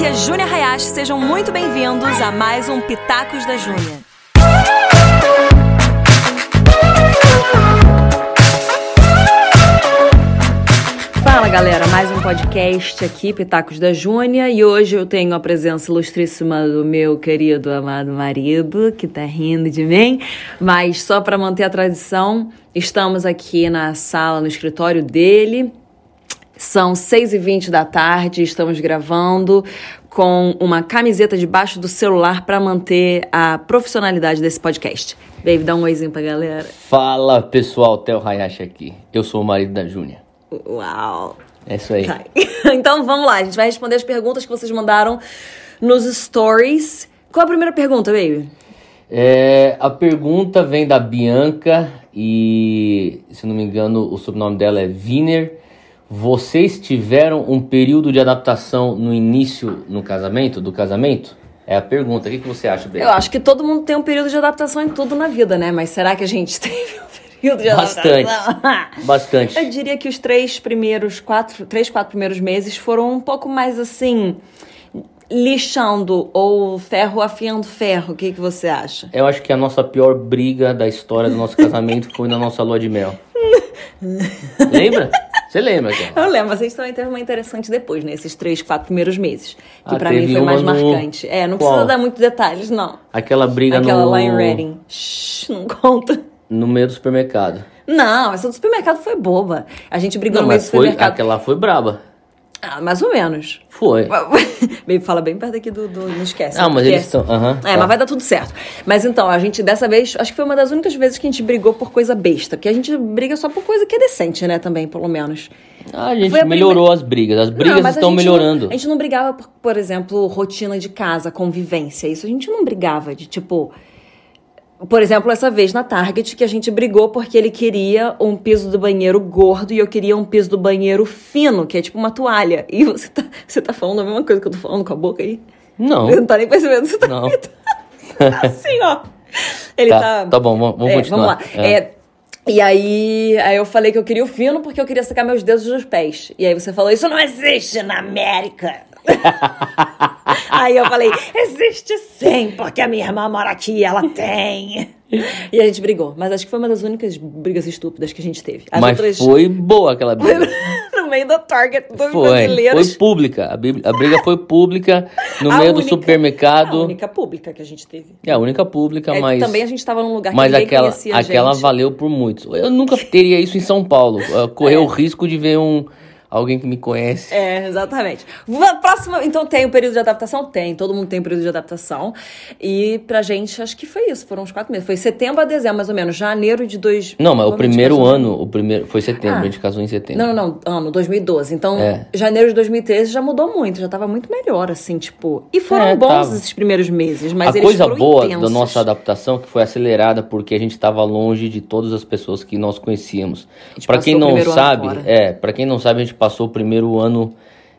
aqui é Júnia Hayashi, sejam muito bem-vindos a mais um Pitacos da Júnia. Fala galera, mais um podcast aqui, Pitacos da Júnia, e hoje eu tenho a presença ilustríssima do meu querido amado marido, que tá rindo de mim, mas só para manter a tradição, estamos aqui na sala, no escritório dele, são 6h20 da tarde, estamos gravando com uma camiseta debaixo do celular para manter a profissionalidade desse podcast. Baby, dá um oizinho pra galera. Fala pessoal, Theo Hayashi aqui. Eu sou o marido da Júnia. Uau! É isso aí. Tá. Então vamos lá, a gente vai responder as perguntas que vocês mandaram nos stories. Qual a primeira pergunta, baby? É, a pergunta vem da Bianca e, se não me engano, o sobrenome dela é Wiener. Vocês tiveram um período de adaptação no início no casamento, do casamento? É a pergunta. O que, que você acha, Bia? Eu acho que todo mundo tem um período de adaptação em tudo na vida, né? Mas será que a gente teve um período de Bastante. adaptação? Bastante. Eu diria que os três primeiros, quatro, três, quatro primeiros meses foram um pouco mais assim, lixando ou ferro afiando ferro. O que, que você acha? Eu acho que a nossa pior briga da história do nosso casamento foi na nossa lua de mel. Lembra? Você lembra, cara? Eu lembro, vocês também teve uma interessante depois, nesses três, quatro primeiros meses. Que Ah, pra mim foi mais no- marcante. É, não Qual? precisa dar muitos detalhes, não. Aquela briga Aquela no, lá em Reading. Shhh, não conta. no meio do supermercado. Não, essa do supermercado foi boba. A gente brigou Não, no meio do mas foi, supermercado. aquela foi braba. Ah, mais ou menos. Foi. Fala bem perto aqui do. do não esquece. Ah, mas eles estão. aham, É, tá. mas vai dar tudo certo. Mas então, a gente dessa vez, acho que foi uma das únicas vezes que a gente brigou por coisa besta. Porque a gente briga só por coisa que é decente, né, também, pelo menos. Ah, a gente a melhorou as brigas. As brigas Não, mas a estão gente não- melhorando. a gente não brigava por, por exemplo, rotina de casa, convivência. Isso a gente não brigava de tipo. Por exemplo, essa vez na Target que a gente brigou porque ele queria um piso do banheiro gordo e eu queria um piso do banheiro fino, que é tipo uma toalha. E você tá, você tá falando a mesma coisa que eu tô falando com a boca aí? Não. Você não tá nem percebendo, você tá Não. assim, ó. Ele tá. Tá, tá bom, vamos- É, continuar. Vamos lá. É. É, e aí, aí eu falei que eu queria o fino porque eu queria secar meus dedos dos pés. E aí você falou, isso não existe na América. aí eu falei, existe sim, porque a minha irmã mora aqui ela tem. E a gente brigou. Mas acho que foi uma das únicas brigas estúpidas que a gente teve. As Mas outras. foi boa aquela briga. no meio do Target dos Foi. brasileiros. Foi pública. A, briga foi pública no A meio do única- supermercado. A única pública que a gente teve. É a única pública, É mas. também a gente tava num lugar que Mas ninguém aquela, conhecia a aquela valeu por muitos. Eu nunca teria isso em São Paulo. Correr o risco de ver um alguém que me conhece. É, exatamente. Próxima, então tem o período de adaptação? Tem, todo mundo tem o período de adaptação. E pra gente, acho que foi isso, foram uns quatro meses. Foi setembro a dezembro, mais ou menos, janeiro de dois... Não, mas o primeiro ano, o primeiro foi setembro, Ah. a gente casou em setembro. Não, não, não, ano 2012. Então, É. janeiro de 2013 já mudou muito, já tava muito melhor, assim, tipo... E foram É, bons tava. esses primeiros meses, mas a eles coisa boa intensos. da nossa adaptação que foi acelerada porque a gente estava longe de todas as pessoas que nós conhecíamos. Para quem não sabe, é, para quem não sabe, a gente passou o primeiro ano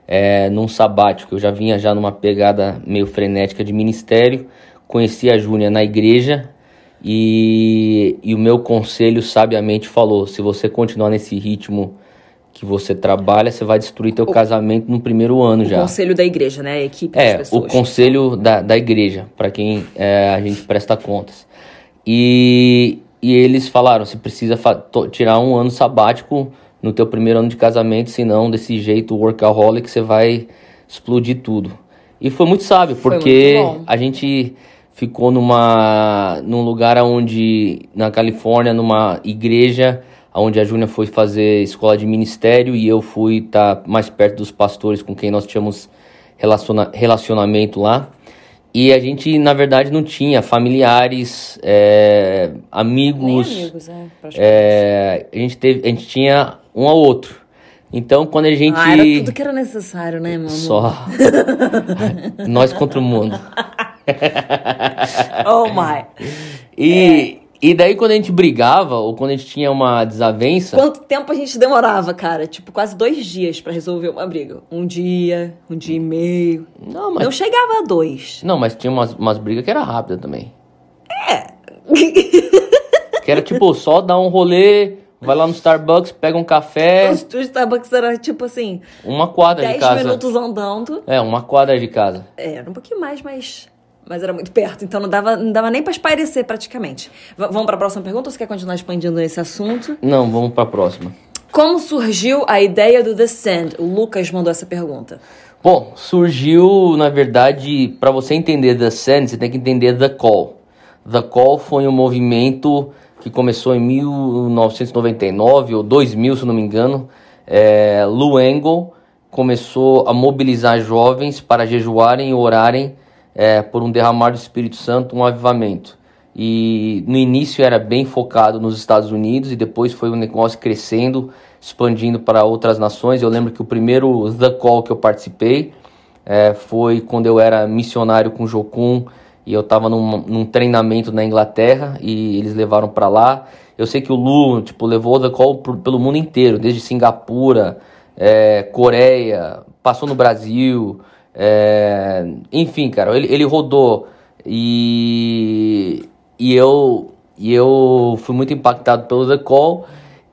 é, num sabático. Eu já vinha já numa pegada meio frenética de ministério, conheci a Júnia na igreja e, e o meu conselho sabiamente falou: se você continuar nesse ritmo que você trabalha, você vai destruir teu casamento no primeiro ano O já. conselho da igreja, né? A equipe É, o conselho da, da igreja, para quem é, a gente presta contas. E, e eles falaram, você precisa tirar um ano sabático no teu primeiro ano de casamento, senão desse jeito workaholic você vai explodir tudo. E foi muito sábio, Foi porque muito a gente ficou numa num lugar onde na Califórnia, numa igreja onde a Júnia foi fazer escola de ministério e eu fui estar mais perto dos pastores com quem nós tínhamos relaciona relacionamento lá. E a gente, na verdade, não tinha familiares, é, Nem amigos. amigos, é. é, a, gente teve, a gente tinha um ao outro. Então, quando a gente. Ah, era tudo que era necessário, né, meu amor? Só. Nós contra o mundo. Oh, my. E, e daí, quando a gente brigava, ou quando a gente tinha uma desavença. Quanto tempo a gente demorava, cara? Tipo, quase dois dias pra resolver uma briga. Um dia, um dia e meio. Não, mas, Não chegava a dois. não, mas tinha umas, umas brigas que era rápida também. É. Que era tipo, só dar um rolê, Vai lá no Starbucks, pega um café. O Starbucks era tipo assim. Uma quadra de casa. 10 minutos andando. É, uma quadra de casa. É, era um pouquinho mais, mas. Mas era muito perto, então não dava, não dava nem pra espairecer praticamente. V vamos pra próxima pergunta ou você quer continuar expandindo esse assunto? Não, vamos pra próxima. Como surgiu a ideia do The Sand? O Lucas mandou essa pergunta. Bom, surgiu, na verdade, para você entender The Sand, você tem que entender The Call. The Call foi um movimento que começou em 1999 ou 2000, se não me engano. É, Lou Engle começou a mobilizar jovens para jejuarem e orarem é, por um derramar do Espírito Santo, um avivamento. E no início era bem focado nos Estados Unidos e depois foi um negócio crescendo, expandindo para outras nações. Eu lembro que o primeiro The Call que eu participei é, foi quando eu era missionário com Jocum e eu estava num, num, treinamento na Inglaterra e eles levaram para lá. Eu sei que o Lu tipo, levou The Call pelo mundo inteiro, desde Singapura, é, Coreia, passou no Brasil, é, enfim, cara, ele, ele rodou e, e, eu, e eu fui muito impactado pelo The Call.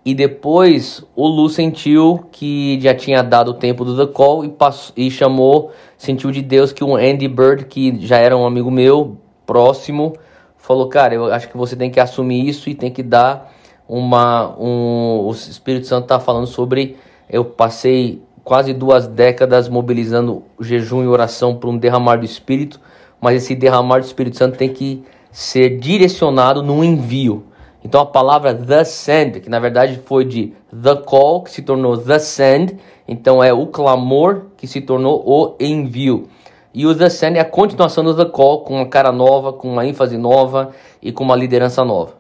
E depois o Lu sentiu que já tinha dado o tempo do The Call e, passou, e chamou, sentiu de Deus que o Andy Bird, que já era um amigo meu, próximo, falou: Cara, eu acho que você tem que assumir isso e tem que dar uma. Um, o Espírito Santo está falando sobre. Eu passei quase duas décadas mobilizando jejum e oração para um derramar do Espírito, mas esse derramar do Espírito Santo tem que ser direcionado no envio. Então a palavra the send, que na verdade foi de the call, que se tornou the send, então é o clamor que se tornou o envio. E o the send é a continuação do the call, com uma cara nova, com uma ênfase nova e com uma liderança nova.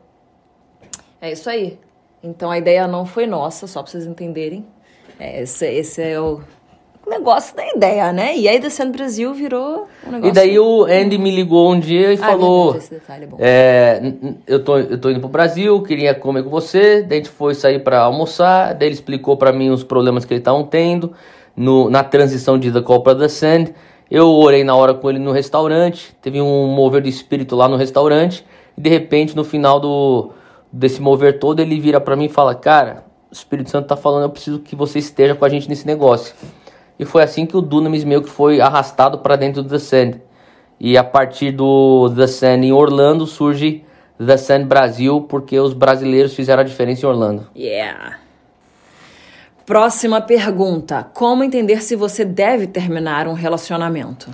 É isso aí. Então a ideia não foi nossa, só para vocês entenderem. Esse, esse é o negócio da ideia, né? E aí Descendo Brasil virou um negócio. E daí o Andy me ligou um dia e ah, falou: é. É, eu, tô, eu tô indo pro Brasil, queria comer com você. Daí a gente foi sair para almoçar. Daí ele explicou para mim os problemas que ele estavam tendo no, na transição de The Call para The Sand. Eu orei na hora com ele no restaurante. Teve um mover de espírito lá no restaurante. E de repente, no final do, desse mover todo, ele vira para mim e fala: Cara, o Espírito Santo está falando, eu preciso que você esteja com a gente nesse negócio. E foi assim que o Dunamis meio que foi arrastado para dentro do The Sand. E a partir do The Sand em Orlando surge The Sand Brasil, porque os brasileiros fizeram a diferença em Orlando. Yeah. Próxima pergunta: Como entender se você deve terminar um relacionamento?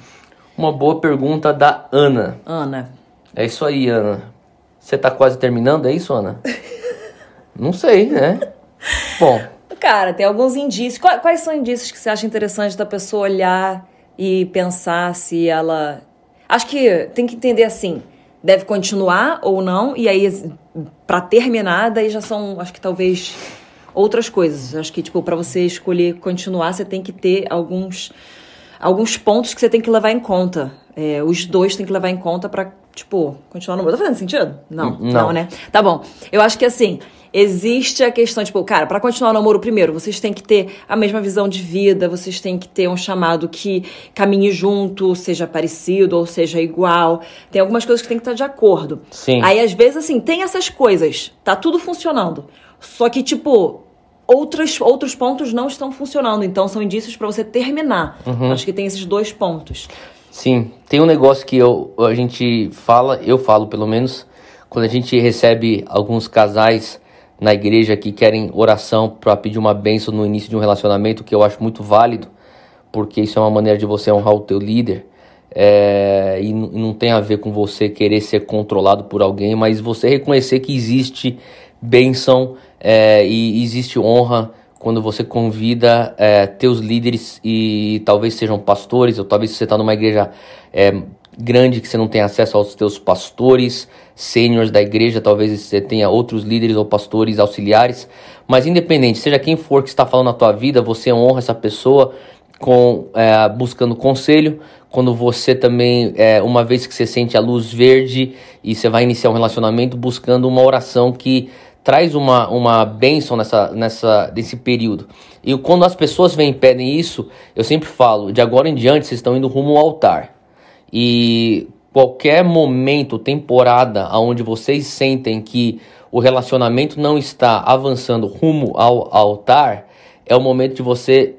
Uma boa pergunta da Ana. Ana. É isso aí, Ana. Você tá quase terminando, é isso, Ana? Não sei, né? Bom. Cara, tem alguns indícios. Quais, são indícios que você acha interessante da pessoa olhar e pensar se ela. Acho que tem que entender assim. Deve continuar ou não, e aí, para terminar, daí já são, acho que talvez outras coisas. Acho que, tipo, para você escolher continuar, você tem que ter alguns, alguns pontos que você tem que levar em conta. É, os dois tem que levar em conta para tipo, continuar no. Tá fazendo sentido? Não, não, não, né? Tá bom. Eu acho que assim, existe a questão, tipo, cara, para continuar o namoro, primeiro, vocês têm que ter a mesma visão de vida, vocês têm que ter um chamado que caminhe junto, seja parecido ou seja igual. Tem algumas coisas que tem que estar de acordo. Sim. Aí, às vezes, assim, tem essas coisas, tá tudo funcionando. Só que, tipo, outros, outros pontos não estão funcionando. Então, são indícios para você terminar. Uhum. Acho que tem esses dois pontos. Sim, tem um negócio que eu, a gente fala, eu falo pelo menos, quando a gente recebe alguns casais na igreja que querem oração para pedir uma bênção no início de um relacionamento, que eu acho muito válido, porque isso é uma maneira de você honrar o teu líder. É, e não tem a ver com você querer ser controlado por alguém, mas você reconhecer que existe bênção é, e existe honra quando você convida é, teus líderes e talvez sejam pastores, ou talvez você está numa igreja é, grande que você não tem acesso aos teus pastores, sêniores da igreja, talvez você tenha outros líderes ou pastores auxiliares, mas independente, seja quem for que está falando na tua vida, você honra essa pessoa com é, buscando conselho, quando você também, é, uma vez que você sente a luz verde e você vai iniciar um relacionamento, buscando uma oração que traz uma, uma bênção nessa, nessa, nesse período. E quando as pessoas vêm e pedem isso, eu sempre falo, de agora em diante vocês estão indo rumo ao altar. E qualquer momento, temporada, onde vocês sentem que o relacionamento não está avançando rumo ao altar, é o momento de você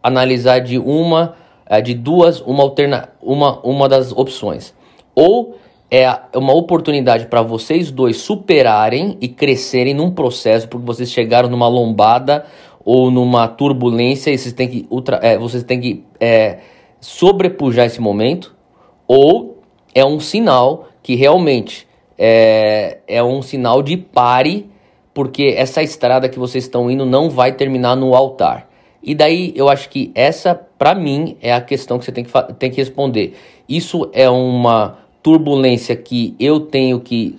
analisar de uma, é, de duas, uma alterna, uma, uma das opções. Ou é uma oportunidade para vocês dois superarem e crescerem num processo, porque vocês chegaram numa lombada ou numa turbulência e vocês têm que, ultra, é, vocês têm que é, sobrepujar esse momento, ou é um sinal que realmente é, é um sinal de pare, porque essa estrada que vocês estão indo não vai terminar no altar. E daí eu acho que essa, para mim, é a questão que você tem que, tem que responder. Isso é uma turbulência que eu tenho que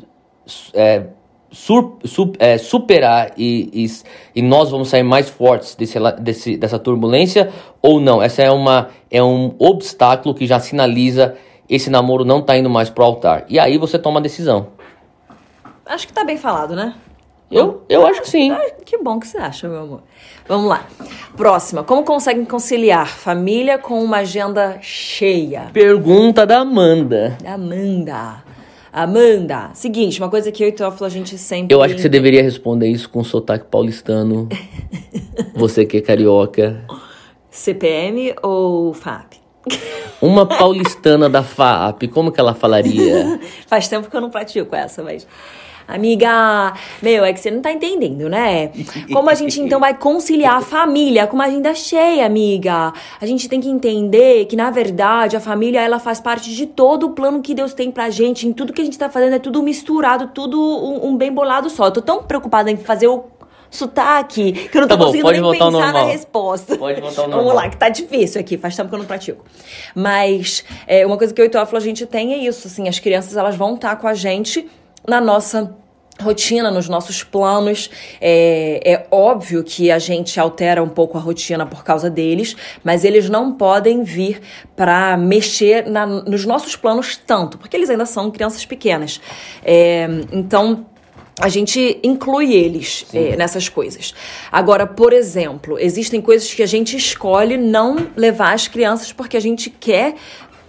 é, sur, su, é, superar e, e, e, nós vamos sair mais fortes desse, desse, dessa turbulência ou não? Essa é, uma, é um obstáculo que já sinaliza esse namoro não tá indo mais pro altar. E aí você toma a decisão. Acho que tá bem falado, né? Eu, eu acho que sim. Ah, que bom que você acha, meu amor. Vamos lá. Próxima. Como conseguem conciliar família com uma agenda cheia? Pergunta da Amanda. Amanda. Amanda. Seguinte, uma coisa que eu e Teófilo a gente sempre. Eu acho que você deveria responder isso com sotaque paulistano. você que é carioca. CPM ou FAP? Uma paulistana da FAP, como que ela falaria? Faz tempo que eu não pratico essa, mas. Amiga, meu, é que você não tá entendendo, né? Como a gente então vai conciliar a família com uma agenda cheia, amiga? A gente tem que entender que, na verdade, a família ela faz parte de todo o plano que Deus tem pra gente. Em tudo que a gente tá fazendo é tudo misturado, tudo um, um bem bolado só. Eu tô tão preocupada em fazer o sotaque, que eu não tô tá bom, conseguindo nem pensar na resposta. Pode voltar ao normal. Vamos lá, que tá difícil aqui, faz tempo que eu não pratico. Mas é, uma coisa que eu e o Teófilo a gente tem é isso, assim, as crianças elas vão estar tá com a gente na nossa rotina, nos nossos planos. É, é, óbvio que a gente altera um pouco a rotina por causa deles, mas eles não podem vir para mexer na, nos nossos planos tanto, porque eles ainda são crianças pequenas. É, então a gente inclui eles é, nessas coisas. Agora, por exemplo, existem coisas que a gente escolhe não levar as crianças porque a gente quer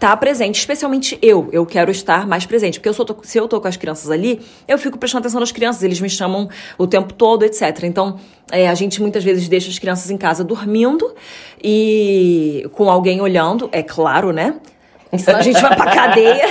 estar tá presente, especialmente eu. Eu quero estar mais presente, porque eu sou, se eu tô com as crianças ali, eu fico prestando atenção nas crianças, eles me chamam o tempo todo, etc. Então, é, a gente muitas vezes deixa as crianças em casa dormindo e com alguém olhando, é claro, né? Senão a gente vai pra cadeia.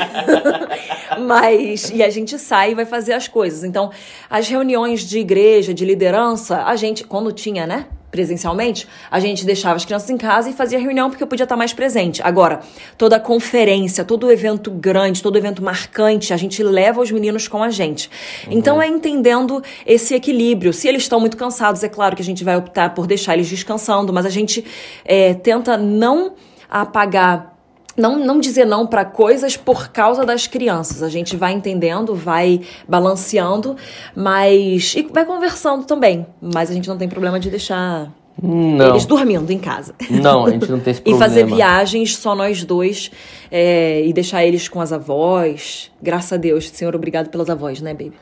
Mas. E a gente sai e vai fazer as coisas. Então, as reuniões de igreja, de liderança, a gente, quando tinha, né? Presencialmente, a gente deixava as crianças em casa e fazia reunião porque eu podia estar mais presente. Agora, toda conferência, todo evento grande, todo evento marcante, a gente leva os meninos com a gente. Uhum. Então é entendendo esse equilíbrio. Se eles estão muito cansados, é claro que a gente vai optar por deixar eles descansando, mas a gente é, tenta não apagar não, não dizer não para coisas por causa das crianças. A gente vai entendendo, vai balanceando, mas. E vai conversando também. Mas a gente não tem problema de deixar não. eles dormindo em casa. Não, a gente não tem esse problema. e fazer viagens só nós dois é, e deixar eles com as avós. Graças a Deus, Senhor, obrigado pelas avós, né, baby?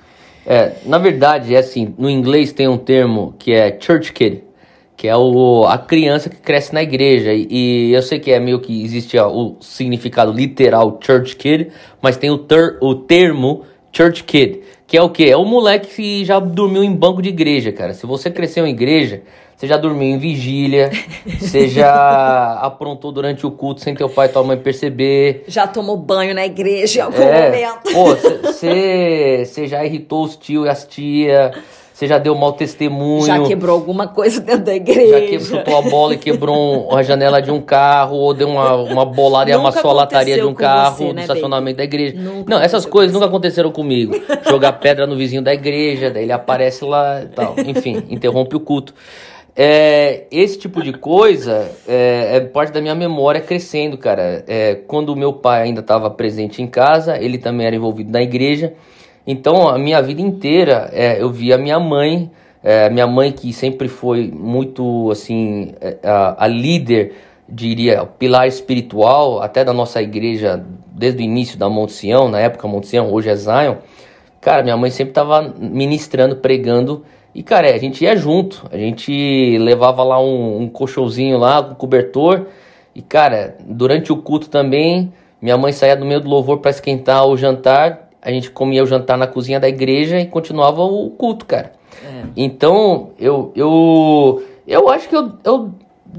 É, na verdade, é assim, no inglês tem um termo que é church kid que é o, a criança que cresce na igreja. E, e eu sei que é meio que existe ó, o significado literal church kid, mas tem o, ter, o termo church kid, que é o que? É o moleque que já dormiu em banco de igreja, cara. Se você cresceu em igreja, você já dormiu em vigília, você já aprontou durante o culto sem teu pai e tua mãe perceber. Já tomou banho na igreja em algum é, momento. Pô, você já irritou os tios e as tias você já deu mau testemunho. Já quebrou alguma coisa dentro da igreja. Já quebrou, chutou a bola e quebrou um, a janela de um carro, ou deu uma, uma bolada e amassou a lataria de um carro você, né, estacionamento baby? da igreja. Nunca não, essas coisas nunca aconteceram comigo. Jogar pedra no vizinho da igreja, daí ele aparece lá e tal. Enfim, interrompe o culto. É, esse tipo de coisa é, é, parte da minha memória crescendo, cara. É, quando o meu pai ainda estava presente em casa, ele também era envolvido na igreja. Então, a minha vida inteira, é, eu vi a minha mãe, é, minha mãe que sempre foi muito, assim, é, a, a líder, diria, o pilar espiritual, até da nossa igreja, desde o início da Monte Sião, na época Monte Sião, hoje é Zion. Cara, minha mãe sempre estava ministrando, pregando, e, cara, a gente ia junto, a gente levava lá um, um colchãozinho lá, um cobertor, e, cara, durante o culto também, minha mãe saía do meio do louvor para esquentar o jantar, a gente comia o jantar na cozinha da igreja e continuava o culto, cara. É. Então, eu, eu, eu acho que eu, eu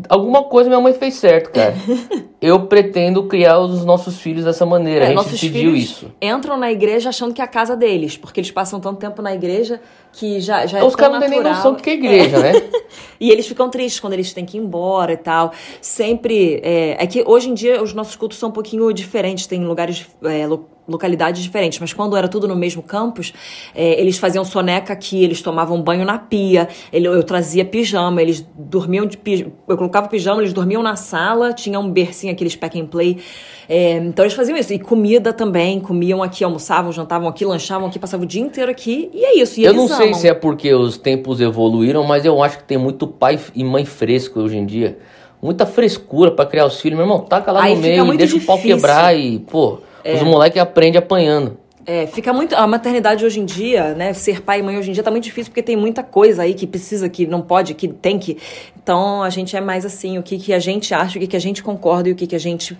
alguma coisa minha mãe fez certo, cara. eu pretendo criar os nossos filhos dessa maneira. É, a gente decidiu isso. Entram na igreja achando que é a casa deles, porque eles passam tanto tempo na igreja que já, já é Os caras não têm nem noção do que é igreja, é. né? e eles ficam tristes quando eles têm que ir embora e tal. Sempre. É, é que hoje em dia os nossos cultos são um pouquinho diferentes, tem lugares. É, localidades diferentes, mas quando era tudo no mesmo campus, é, eles faziam soneca aqui, eles tomavam banho na pia, ele, eu trazia pijama, eles dormiam de pijama, eu colocava pijama, eles dormiam na sala, tinha um bercinho, aqueles pack and play, é, então eles faziam isso, e comida também, comiam aqui, almoçavam, jantavam aqui, lanchavam aqui, passavam o dia inteiro aqui, e é isso, e Eu não sei se é porque os tempos evoluíram, mas eu acho que tem muito pai e mãe fresco hoje em dia, muita frescura para criar os filhos, meu irmão, taca lá Aí no meio e deixa difícil. o pau quebrar e, pô... É. Os moleques aprendem apanhando. É, fica muito. A maternidade hoje em dia, né? Ser pai e mãe hoje em dia tá muito difícil porque tem muita coisa aí que precisa, que não pode, que tem que. Então a gente é mais assim, o que, que a gente acha, o que, que a gente concorda e o que, que a gente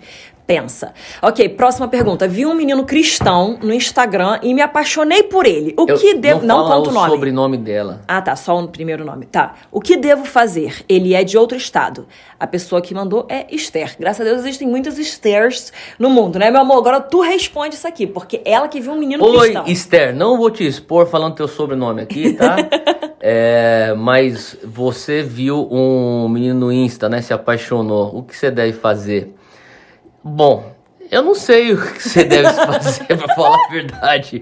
pensa. Ok, próxima pergunta. Vi um menino cristão no Instagram e me apaixonei por ele. O Eu que devo. Não, não conta o nome. sobrenome dela. Ah, tá. Só o primeiro nome. Tá. O que devo fazer? Ele é de outro estado. A pessoa que mandou é Esther. Graças a Deus existem muitas Esthers no mundo, né, meu amor? Agora tu responde isso aqui, porque ela que viu um menino Oi, cristão. Oi, Esther. Não vou te expor falando teu sobrenome aqui, tá? é, mas você viu um menino no Insta, né? Se apaixonou. O que você deve fazer? Bom, eu não sei o que você deve fazer para falar a verdade.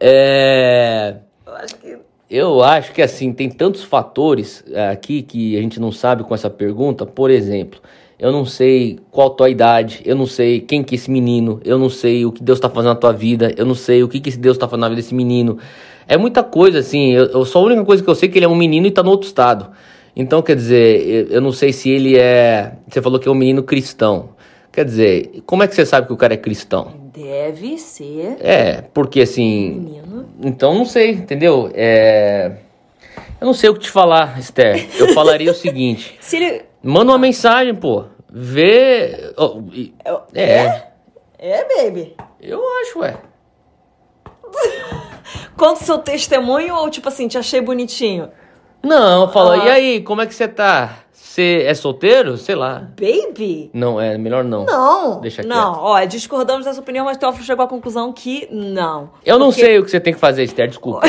É... Eu acho que eu acho que assim, tem tantos fatores é, aqui que a gente não sabe com essa pergunta. Por exemplo, eu não sei qual a tua idade, eu não sei quem que é esse menino, eu não sei o que Deus está fazendo na tua vida, eu não sei o que, que esse Deus está fazendo na vida desse menino. É muita coisa, assim, eu, eu, só a única coisa que eu sei é que ele é um menino e está no outro estado. Então, quer dizer, eu, eu não sei se ele é. Você falou que é um menino cristão. Quer dizer, como é que você sabe que o cara é cristão? Deve ser. É, porque assim. Menino. Então não sei, entendeu? É. Eu não sei o que te falar, Esther. Eu falaria o seguinte: Se ele... manda uma mensagem, pô. Vê. Oh, é. é. É, baby. Eu acho, ué. Conta o seu testemunho ou tipo assim, te achei bonitinho? Não, fala, ah. e aí, como é que você tá? Você é solteiro? Sei lá. Baby? Não, é melhor não. Não. Deixa quieto. Não, ó, discordamos dessa opinião, mas Teófilo chegou à conclusão que não. Eu não sei o que você tem que fazer, Esther, desculpa.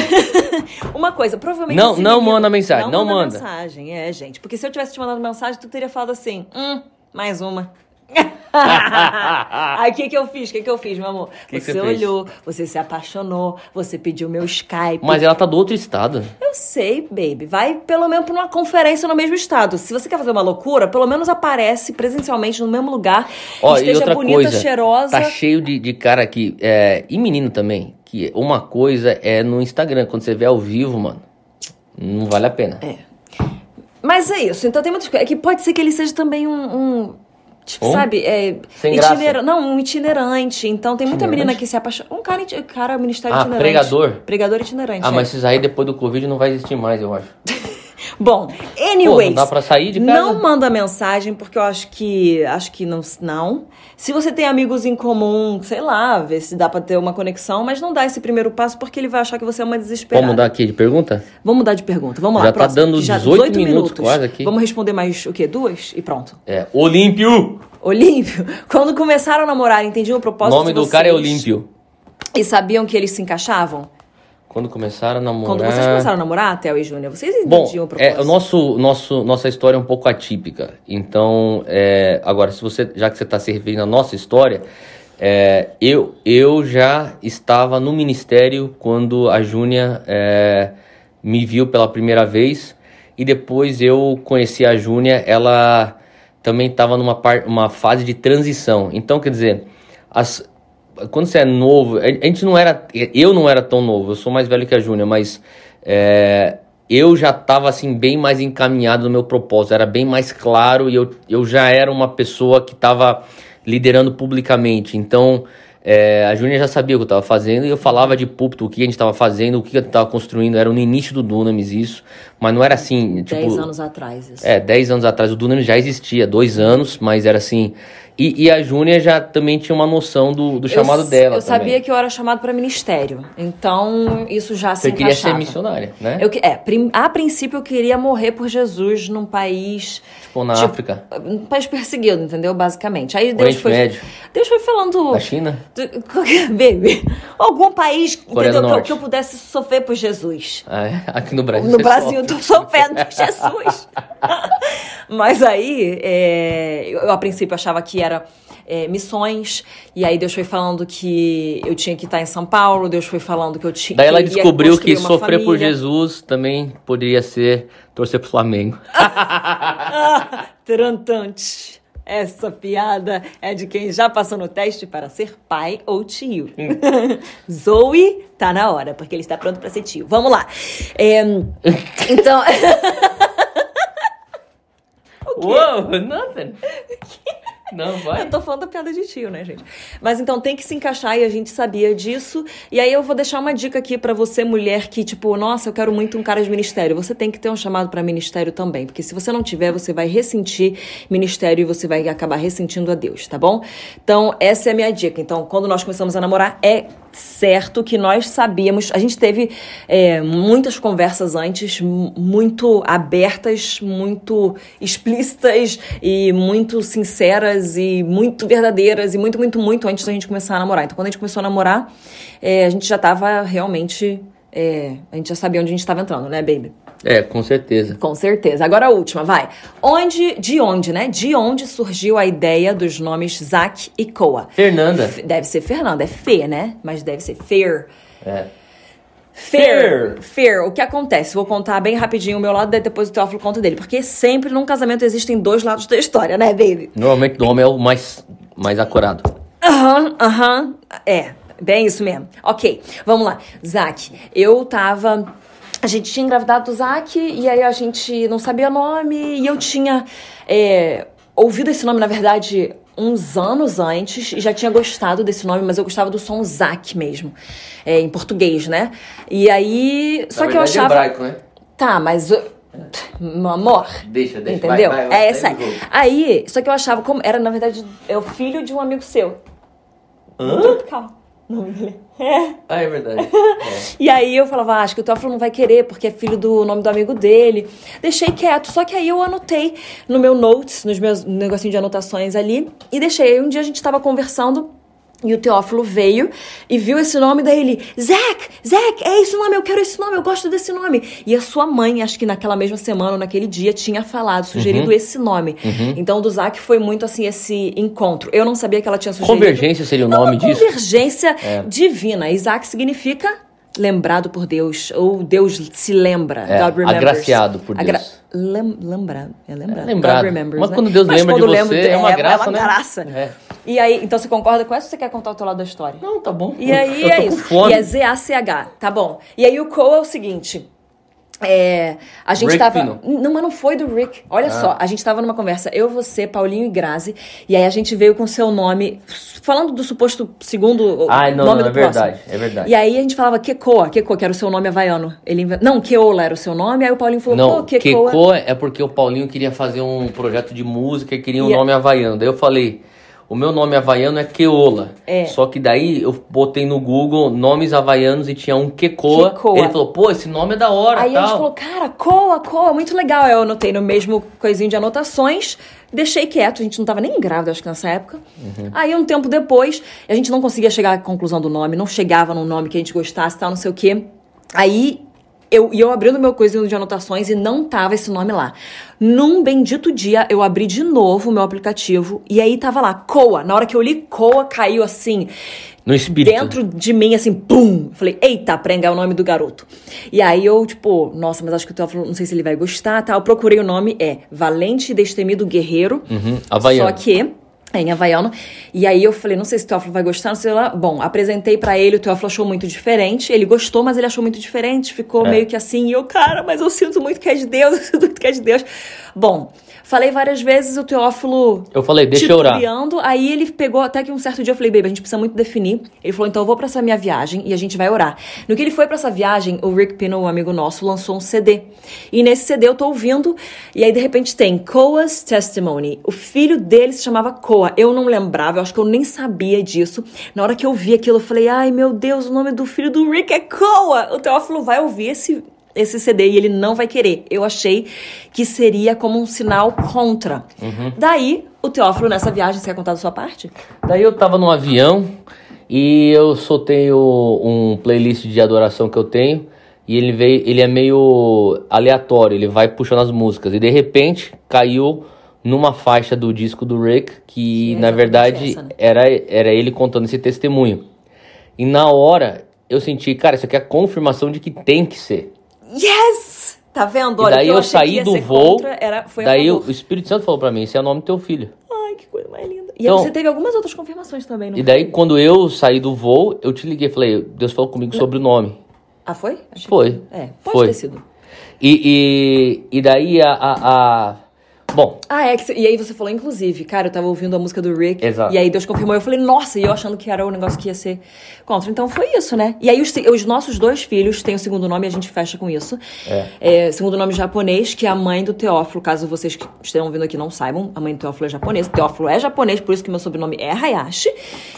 Uma coisa, provavelmente. Não, não manda mensagem, não, não manda. mensagem, é, gente. Porque se eu tivesse te mandado mensagem, tu teria falado assim: hum, mais uma. Aí o que, que eu fiz? O que, que eu fiz, meu amor? Que você, que você olhou, você se apaixonou, você pediu meu Skype. Mas ela tá do outro estado. Eu sei, baby. Vai pelo menos pra uma conferência no mesmo estado. Se você quer fazer uma loucura, pelo menos aparece presencialmente no mesmo lugar. Ó, esteja e outra bonita, coisa, cheirosa. Tá cheio de, de cara aqui. É, e menino também. Que uma coisa é no Instagram. Quando você vê ao vivo, mano, não vale a pena. É. Mas é isso. Então tem muitas coisas. É que pode ser que ele seja também um, um Tipo, um? sabe? É, Sem itiner... Não, um itinerante. Então tem muita menina que se apaixona. Um cara, cara ministério ah, itinerante. Pregador? Pregador itinerante. Ah, é. mas esses aí depois do Covid não vai existir mais, eu acho. Bom, anyways. Pô, não dá pra sair de casa? Não manda mensagem, porque eu acho que. Acho que não. Não. Se você tem amigos em comum, sei lá, ver se dá pra ter uma conexão, mas não dá esse primeiro passo porque ele vai achar que você é uma desesperada. Vamos mudar aqui de pergunta? Vamos mudar de pergunta. Vamos já lá. Já tá dando já 18, 18 minutos, minutos quase aqui. Vamos responder mais o quê? Duas? E pronto. É. Olímpio! Olímpio. Quando começaram a namorar, entendiam o propósito O nome do cara é Olímpio. E sabiam que eles se encaixavam? Quando começaram a namorar. Quando vocês começaram a namorar, Theo e Júnior, vocês entendiam Bom, o propósito? É, o nosso, nosso, nossa história é um pouco atípica. Então, é, agora, se você, já que você está servindo a nossa história, é, eu, eu já estava no ministério quando a Júnia é, me viu pela primeira vez. E depois eu conheci a Júnia, ela também estava numa par, uma fase de transição. Então, quer dizer, as, quando você é novo, a gente não era, eu não era tão novo, eu sou mais velho que a Júnia, mas é, eu já estava assim bem mais encaminhado no meu propósito, era bem mais claro e eu, eu já era uma pessoa que estava liderando publicamente. Então, é, a Júnia já sabia o que eu estava fazendo e eu falava de púlpito, o que a gente estava fazendo, o que gente estava construindo. Era no início do Dunamis isso, mas não era assim. Tipo, dez anos atrás. Isso. É, dez anos atrás. O Dunamis já existia, dois anos, mas era assim. E, e a Júnia já também tinha uma noção do, do chamado eu, dela. Eu também. sabia que eu era chamado para ministério. Então, isso já Você se queria encaixava. ser missionária, né? Eu, é, prim- a princípio eu queria morrer por Jesus num país. Tipo, na tipo, África, Um país perseguido, entendeu? Basicamente. Aí Deus Oriente foi. Médio, Deus foi falando. na China. do- qualquer- Baby, algum país Coreia entendeu, que, eu, que eu pudesse sofrer por Jesus. Ah, é? Aqui no Brasil. No Brasil, eu sofre. tô sofrendo por Jesus. Mas aí, é, eu, eu, a princípio achava que era é, missões, e aí Deus foi falando que eu tinha que estar em São Paulo, Deus foi falando que eu tinha Daí ela descobriu que sofrer por família. Jesus também poderia ser torcer pro Flamengo. Ah, Trantante. Essa piada é de quem já passou no teste para ser pai ou tio. Zoe tá na hora, porque ele está pronto para ser tio. Vamos lá. É, então. Uou, nothing. Não, vai. Eu tô falando da piada de tio, né, gente? Mas então tem que se encaixar e a gente sabia disso. E aí eu vou deixar uma dica aqui pra você, mulher, que tipo, nossa, eu quero muito um cara de ministério. Você tem que ter um chamado pra ministério também, porque se você não tiver, você vai ressentir ministério e você vai acabar ressentindo a Deus, tá bom? Então, essa é a minha dica. Então, quando nós começamos a namorar, é certo que nós sabíamos, a gente teve é, muitas conversas antes, muito abertas, muito explícitas e muito sinceras e muito verdadeiras e muito, muito, muito antes da gente começar a namorar. Então, quando a gente começou a namorar, é, a gente já tava realmente. é, a gente já sabia onde a gente estava entrando, né, baby? É, com certeza. Com certeza. Agora a última, vai. Onde, de onde, né? De onde surgiu a ideia dos nomes Zac e Coa? Fernanda. Deve ser Fernanda, é Fê, né? Mas deve ser Fer. É. Fer. Fer. O que acontece? Vou contar bem rapidinho o meu lado, daí depois o Teófilo conta dele. Porque sempre num casamento existem dois lados da história, né, baby? Normalmente o homem é o mais, mais acorado. Aham, aham. É, bem isso mesmo. Ok, vamos lá. Zac, eu tava. A gente tinha engravidado do Zac e aí a gente não sabia nome e eu tinha é, ouvido esse nome, na verdade, uns anos antes e já tinha gostado desse nome, mas eu gostava do som Zac mesmo, é, em português, né? E aí. Só que eu achava. né? Tá, mas. eu- Meu amor. Deixa, deixa. Entendeu? Vai, vai, vai, é, o jogo. Aí, só que eu achava como. Era, na verdade, é o filho de um amigo seu. Hã? Calma. O nome dele. É. Ah, é verdade. É. E aí eu falava, ah, acho que o Teófilo não vai querer, porque é filho do nome do amigo dele. Deixei quieto. Só que aí eu anotei no meu notes, nos meus negocinhos de anotações ali, e deixei. Aí um dia a gente tava conversando. E o Teófilo veio e viu esse nome, daí ele, Zac, Zac, é esse nome, eu quero esse nome, eu gosto desse nome. E a sua mãe, acho que naquela mesma semana ou naquele dia, tinha falado, sugerido Uhum. esse nome. Então, do Zac foi muito assim, esse encontro. Eu não sabia que ela tinha sugerido. Convergência seria o nome uma disso? convergência É. divina. Isaac significa lembrado por Deus, ou Deus se lembra. É, God remembers. agraciado por Deus. Lem... Lembrado. É lembrado. É lembrado. God remembers, Mas né? quando Deus lembra de quando você, é uma graça, é uma né? graça. É. E aí, então você concorda com essa ou você quer contar o teu lado da história? Não, tá bom. E aí eu é isso. E é Z-A-C-H, tá bom. E aí o Cole é o seguinte. É, a gente Rick tava. Pino. Não, mas não foi do Rick. Olha Ah. só, a gente tava numa conversa, eu, você, Paulinho e Grazi, e aí a gente veio com seu nome, falando do suposto segundo Ai, não, nome não, do é próximo. verdade, é verdade. E aí a gente falava Kekoa, Kekoa, que era o seu nome havaiano. Ele inven- Não, Keola era o seu nome, aí o Paulinho falou, Não, pô, Kekoa. Keko é porque o Paulinho queria fazer um projeto de música e queria um E- é nome havaiano. Daí eu falei, o meu nome havaiano é Keola. É. Só que daí eu botei no Google nomes havaianos e tinha um Kekoa. Kekoa. Ele falou, pô, esse nome é da hora Aí a tal. gente falou, cara, Koa, Koa, muito legal. Aí eu anotei no mesmo coisinho de anotações, deixei quieto, a gente não tava nem grávida, acho que nessa época. Uhum. Aí um tempo depois, a gente não conseguia chegar à conclusão do nome, não chegava num nome que a gente gostasse, tal, não sei o quê. Aí eu, e eu abri no meu coisinho de anotações e não tava esse nome lá. Num bendito dia, eu abri de novo o meu aplicativo e aí tava lá, Coa. Na hora que eu li Coa, caiu assim, No espírito. dentro de mim, assim, pum! Falei, eita, prenga é o nome do garoto. E aí eu, tipo, nossa, mas acho que o Teófilo, não sei se ele vai gostar, tá? Eu procurei o nome, é Valente e Destemido Guerreiro. Uhum, havaiano. Só que. É, em havaiano. E aí eu falei, não sei se o Teófilo vai gostar, não sei lá. Bom, apresentei pra ele, o Teófilo achou muito diferente. Ele gostou, mas ele achou muito diferente. Ficou É. meio que assim. E eu, cara, mas eu sinto muito que é de Deus, eu sinto muito que é de Deus. Bom, Falei várias vezes, o Teófilo. Eu falei, deixa eu orar. Aí ele pegou até que um certo dia eu falei, baby, a gente precisa muito definir. Ele falou, então eu vou pra essa minha viagem e a gente vai orar. No que ele foi pra essa viagem, o Rick Pino, um amigo nosso, lançou um CD. E nesse CD eu tô ouvindo, e aí de repente tem Koa's Testimony. O filho dele se chamava Koa. Eu não lembrava, eu acho que eu nem sabia disso. Na hora que eu vi aquilo, eu falei, ai meu Deus, o nome do filho do Rick é Koa. O Teófilo vai ouvir esse esse CD e ele não vai querer. Eu achei que seria como um sinal contra. Uhum. Daí, o Teófilo, nessa viagem, você quer contar da sua parte? Daí eu tava no avião e eu soltei um playlist de adoração que eu tenho e ele veio, ele é meio aleatório, ele vai puxando as músicas e de repente caiu numa faixa do disco do Rick que Que é na verdade essa, né? era era ele contando esse testemunho. E na hora eu senti, cara, isso aqui é a confirmação de que tem que ser. Yes! Tá vendo? E Olha, daí o que eu que saí do voo, contra, era, foi daí o, favor. o Espírito Santo falou pra mim, esse é o nome do teu filho. Ai, que coisa mais linda. E Então- aí você teve algumas outras confirmações também, não E daí quando eu saí do voo, eu te liguei, falei, Deus falou comigo sobre o nome. Ah, foi? Achei Foi. que- É, pode Foi. ter sido. E, e, e daí a, a, a- Bom, Ah, é que e aí você falou, inclusive, cara, eu tava ouvindo a música do Rick. Exato. E aí Deus confirmou. Eu falei, nossa, e eu achando que era o negócio que ia ser contra. Então foi isso, né? E aí os, os nossos dois filhos têm o segundo nome e a gente fecha com isso. É, segundo nome japonês, que é a mãe do Teófilo. Caso vocês que estejam vindo aqui não saibam, a mãe do Teófilo é japonesa. O Teófilo é japonês, por isso que meu sobrenome é Hayashi.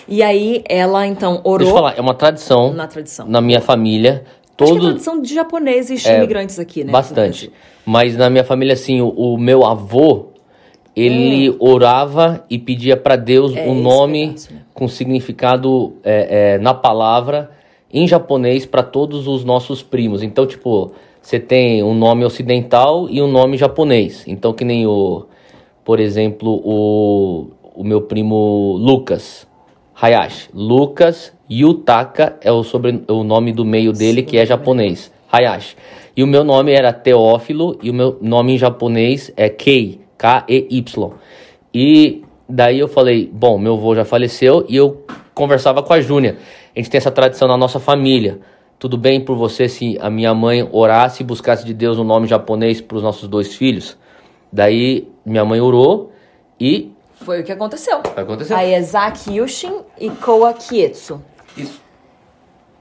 E aí ela, então, orou deixa eu falar, é uma tradição na tradição. na minha família. Acho que é Todo, tradição de japoneses É, imigrantes aqui, né? bastante. Mas na minha família, assim, o, o meu avô, ele orava e pedia pra Deus Hum. É, um esse nome pedaço, né? com significado é, é, na palavra em japonês pra todos os nossos primos. Então, tipo, você tem um nome ocidental e um nome japonês. Então, que nem o, por exemplo, o, o meu primo Lucas Hayashi. Lucas Yutaka é o, sobre, o nome do meio dele, que é japonês. Hayashi. E o meu nome era Teófilo e o meu nome em japonês é Kei, K-E-Y. E daí eu falei, bom, meu avô já faleceu e eu conversava com a Júnia. A gente tem essa tradição na nossa família. Tudo bem por você se a minha mãe orasse e buscasse de Deus um nome japonês para os nossos dois filhos? Daí minha mãe orou e Foi o que aconteceu. aconteceu. Aí é Zaki Yushin e Koa Kietsu. Isso.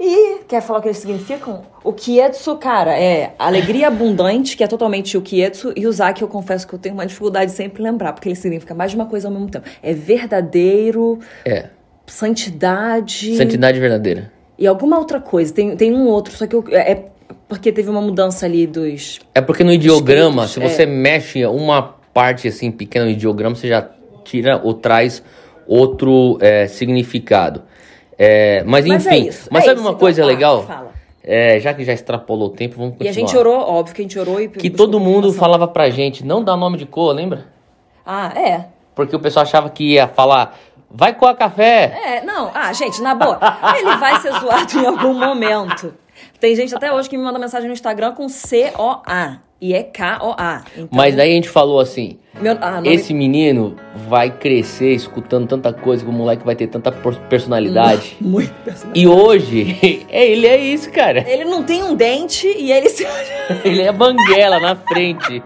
E quer falar o que eles significam? O Kietsu, cara, é alegria abundante, que é totalmente o Kietsu, e o Zaki, eu confesso que eu tenho uma dificuldade de sempre lembrar, porque ele significa mais de uma coisa ao mesmo tempo. É verdadeiro, É, santidade. santidade verdadeira. E alguma outra coisa. Tem, tem um outro, só que eu, é porque teve uma mudança ali dos. É porque no ideograma, se Escritos, você mexe uma parte assim pequena no ideograma, você já tira ou traz outro é, significado. É, mas Mas enfim, é isso, mas é sabe isso, uma então, coisa legal? fala. É, já que já extrapolou o tempo, vamos E continuar. a gente orou, óbvio que a gente orou e. Que todo mundo falava pra gente, não dá nome de cor, lembra? Ah, é. Porque o pessoal achava que ia falar, vai coar café. É, não. Ah, gente, na boa. Ele vai ser zoado em algum momento. Tem gente até hoje que me manda mensagem no Instagram com C-O-A. E é K-O-A. Então, Mas daí a gente falou assim, Meu, ah, nome- esse menino vai crescer escutando tanta coisa, que o moleque vai ter tanta personalidade. Muito personagem. E hoje, é, ele é isso, cara. Ele não tem um dente e ele se. Ele é banguela na frente.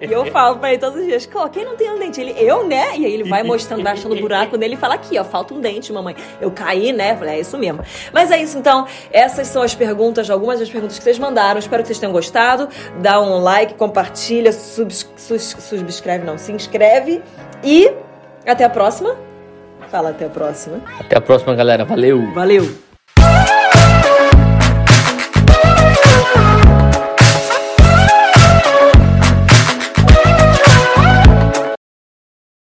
E eu falo pra ele todos os dias, "Có, quem não tem um dente? Ele, eu, né? E aí ele vai mostrando, vai achando buraco nele e fala aqui, ó, falta um dente, mamãe. Eu caí, né? Falei, é isso mesmo. Mas é isso, então. Essas são as perguntas, algumas das perguntas que vocês mandaram. Espero que vocês tenham gostado. Dá um like, compartilha, subs- sus- subscreve, não, se inscreve. E até a próxima. Fala até a próxima. Até a próxima, galera. Valeu! Valeu!